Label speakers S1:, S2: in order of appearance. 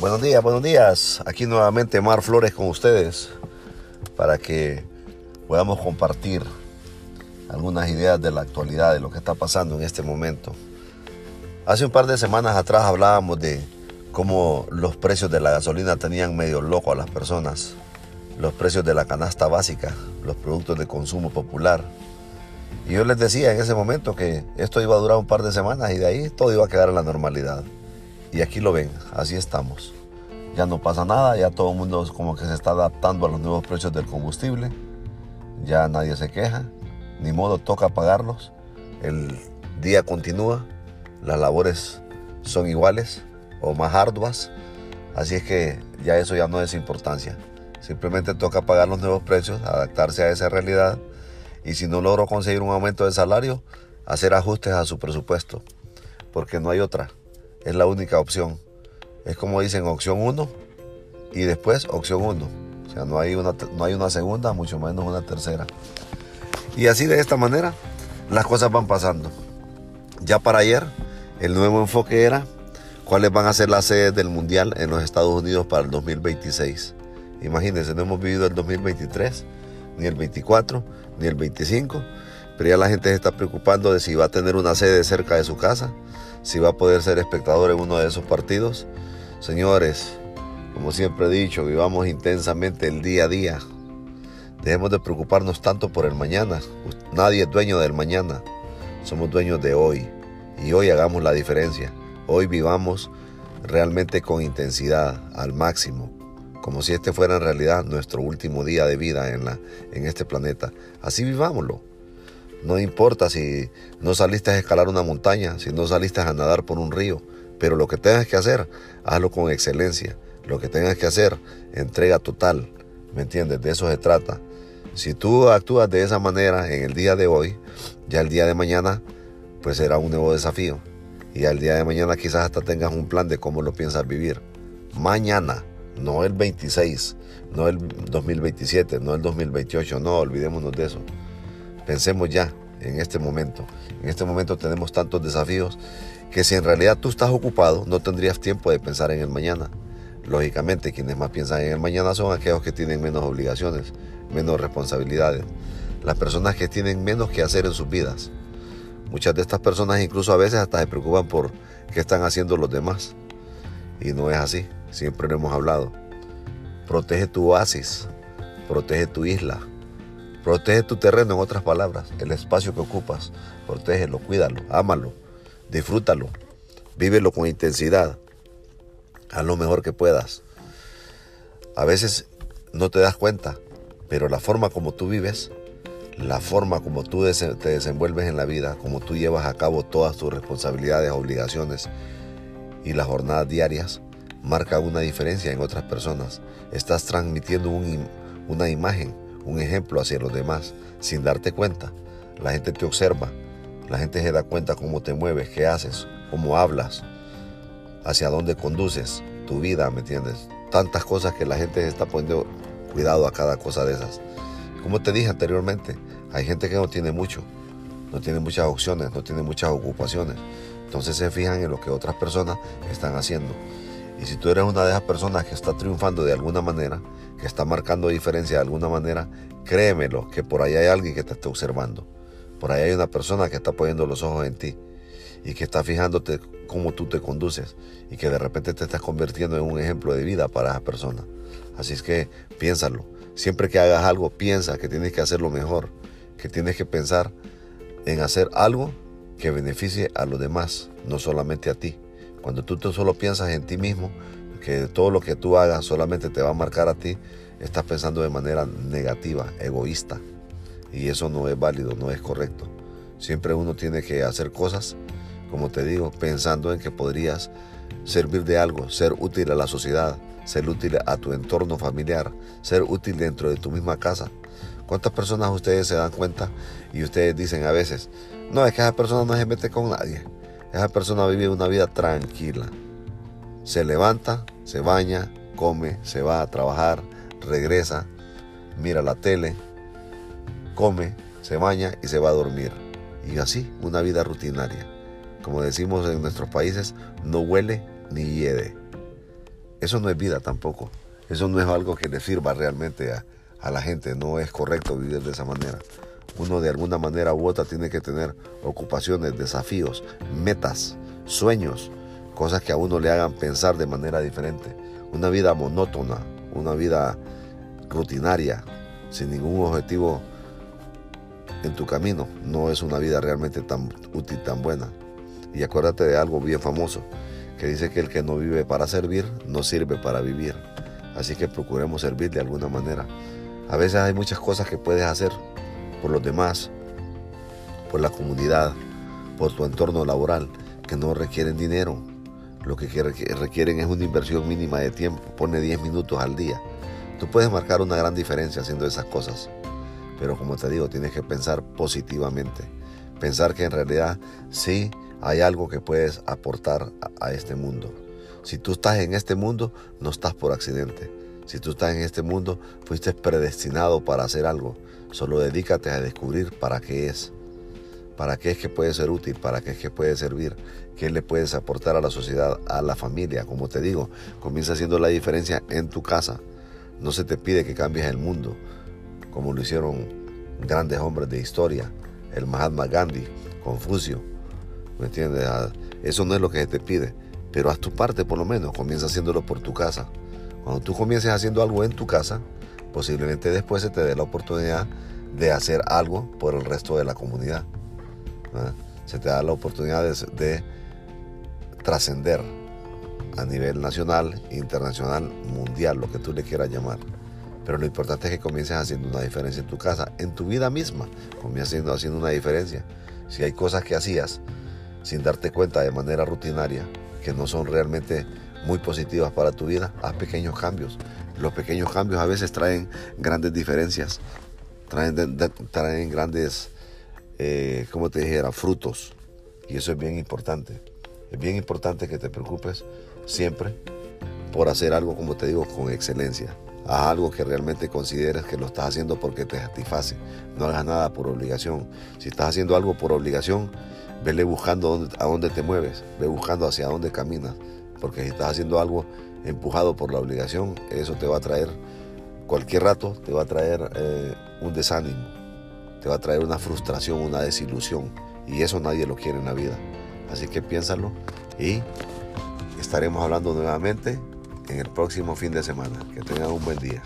S1: Buenos días, buenos días. Aquí nuevamente Mar Flores con ustedes para que podamos compartir algunas ideas de la actualidad, de lo que está pasando en este momento. Hace un par de semanas atrás hablábamos de cómo los precios de la gasolina tenían medio loco a las personas, los precios de la canasta básica, los productos de consumo popular. Y yo les decía en ese momento que esto iba a durar un par de semanas y de ahí todo iba a quedar en la normalidad. Y aquí lo ven, así estamos. Ya no pasa nada, ya todo el mundo como que se está adaptando a los nuevos precios del combustible. Ya nadie se queja, ni modo toca pagarlos. El día continúa, las labores son iguales o más arduas, así es que ya eso ya no es importancia. Simplemente toca pagar los nuevos precios, adaptarse a esa realidad y si no logro conseguir un aumento de salario, hacer ajustes a su presupuesto, porque no hay otra, es la única opción. Es como dicen opción 1 y después opción 1. O sea, no hay, una, no hay una segunda, mucho menos una tercera. Y así de esta manera las cosas van pasando. Ya para ayer, el nuevo enfoque era cuáles van a ser las sedes del Mundial en los Estados Unidos para el 2026. Imagínense, no hemos vivido el 2023, ni el 24, ni el 25, pero ya la gente se está preocupando de si va a tener una sede cerca de su casa, si va a poder ser espectador en uno de esos partidos. Señores, como siempre he dicho, vivamos intensamente el día a día. Dejemos de preocuparnos tanto por el mañana. Nadie es dueño del mañana. Somos dueños de hoy. Y hoy hagamos la diferencia. Hoy vivamos realmente con intensidad, al máximo. Como si este fuera en realidad nuestro último día de vida en, la, en este planeta. Así vivámoslo. No importa si no saliste a escalar una montaña, si no saliste a nadar por un río, pero lo que tengas que hacer, hazlo con excelencia. Lo que tengas que hacer, entrega total. ¿Me entiendes? De eso se trata. Si tú actúas de esa manera en el día de hoy, ya el día de mañana, pues será un nuevo desafío. Y al día de mañana quizás hasta tengas un plan de cómo lo piensas vivir. Mañana, no el 26, no el 2027, no el 2028, no, olvidémonos de eso. Pensemos ya en este momento. En este momento tenemos tantos desafíos que si en realidad tú estás ocupado, no tendrías tiempo de pensar en el mañana. Lógicamente, quienes más piensan en el mañana son aquellos que tienen menos obligaciones, menos responsabilidades, las personas que tienen menos que hacer en sus vidas. Muchas de estas personas incluso a veces hasta se preocupan por qué están haciendo los demás. Y no es así, siempre lo hemos hablado. Protege tu oasis, protege tu isla, protege tu terreno, en otras palabras, el espacio que ocupas. Protégelo, cuídalo, ámalo, disfrútalo, vívelo con intensidad a lo mejor que puedas. A veces no te das cuenta, pero la forma como tú vives, la forma como tú te desenvuelves en la vida, como tú llevas a cabo todas tus responsabilidades, obligaciones y las jornadas diarias, marca una diferencia en otras personas. Estás transmitiendo una imagen, un ejemplo hacia los demás sin darte cuenta. La gente te observa, la gente se da cuenta cómo te mueves, qué haces, cómo hablas, hacia dónde conduces tu vida, ¿me entiendes? Tantas cosas que la gente está poniendo cuidado a cada cosa de esas. Como te dije anteriormente, hay gente que no tiene mucho, no tiene muchas opciones, no tiene muchas ocupaciones. Entonces se fijan en lo que otras personas están haciendo. Y si tú eres una de esas personas que está triunfando de alguna manera, que está marcando diferencia de alguna manera, créemelo, que por ahí hay alguien que te está observando. Por ahí hay una persona que está poniendo los ojos en ti y que está fijándote cómo tú te conduces y que de repente te estás convirtiendo en un ejemplo de vida para esa persona. Así es que piénsalo. Siempre que hagas algo, piensa que tienes que hacerlo mejor, que tienes que pensar en hacer algo que beneficie a los demás, no solamente a ti. Cuando tú solo piensas en ti mismo, que todo lo que tú hagas solamente te va a marcar a ti, estás pensando de manera negativa, egoísta. Y eso no es válido, no es correcto. Siempre uno tiene que hacer cosas como te digo, pensando en que podrías servir de algo, ser útil a la sociedad, ser útil a tu entorno familiar, ser útil dentro de tu misma casa. ¿Cuántas personas ustedes se dan cuenta y ustedes dicen a veces, no, es que esa persona no se mete con nadie, esa persona vive una vida tranquila. Se levanta, se baña, come, se va a trabajar, regresa, mira la tele, come, se baña y se va a dormir. Y así, una vida rutinaria como decimos en nuestros países, no huele ni hiede. Eso no es vida tampoco. Eso no es algo que le sirva realmente a, a la gente. No es correcto vivir de esa manera. Uno de alguna manera u otra tiene que tener ocupaciones, desafíos, metas, sueños, cosas que a uno le hagan pensar de manera diferente. Una vida monótona, una vida rutinaria, sin ningún objetivo en tu camino, no es una vida realmente tan útil, tan buena. Y acuérdate de algo bien famoso, que dice que el que no vive para servir, no sirve para vivir. Así que procuremos servir de alguna manera. A veces hay muchas cosas que puedes hacer por los demás, por la comunidad, por tu entorno laboral, que no requieren dinero. Lo que requieren es una inversión mínima de tiempo. Pone 10 minutos al día. Tú puedes marcar una gran diferencia haciendo esas cosas. Pero como te digo, tienes que pensar positivamente. Pensar que en realidad sí hay algo que puedes aportar a, este mundo. Si tú estás en este mundo, no estás por accidente. Si tú estás en este mundo, fuiste predestinado para hacer algo. Solo dedícate a descubrir para qué es. Para qué es que puede ser útil, para qué es que puede servir, qué le puedes aportar a la sociedad, a la familia. Como te digo, comienza haciendo la diferencia en tu casa. No se te pide que cambies el mundo, como lo hicieron grandes hombres de historia, el Mahatma Gandhi, Confucio. ¿Me entiendes? Ah, eso no es lo que se te pide, pero haz tu parte por lo menos, comienza haciéndolo por tu casa. Cuando tú comiences haciendo algo en tu casa, posiblemente después se te dé la oportunidad de hacer algo por el resto de la comunidad. Se te da la oportunidad de, trascender a nivel nacional, internacional, mundial, lo que tú le quieras llamar. Pero lo importante es que comiences haciendo una diferencia en tu casa, en tu vida misma. Comiences haciendo, haciendo una diferencia. Si hay cosas que hacías sin darte cuenta de manera rutinaria, que no son realmente muy positivas para tu vida, haz pequeños cambios. Los pequeños cambios a veces traen grandes diferencias, traen, traen grandes, eh, como te dijera, frutos. Y eso es bien importante. Es bien importante que te preocupes siempre por hacer algo, como te digo, con excelencia. Haz algo que realmente consideres que lo estás haciendo porque te satisface. No hagas nada por obligación. Si estás haciendo algo por obligación, vele buscando a dónde te mueves, ve buscando hacia dónde caminas. Porque si estás haciendo algo empujado por la obligación, eso te va a traer, cualquier rato, te va a traer eh, un desánimo, te va a traer una frustración, una desilusión. Y eso nadie lo quiere en la vida. Así que piénsalo y estaremos hablando nuevamente en el próximo fin de semana. Que tengan un buen día.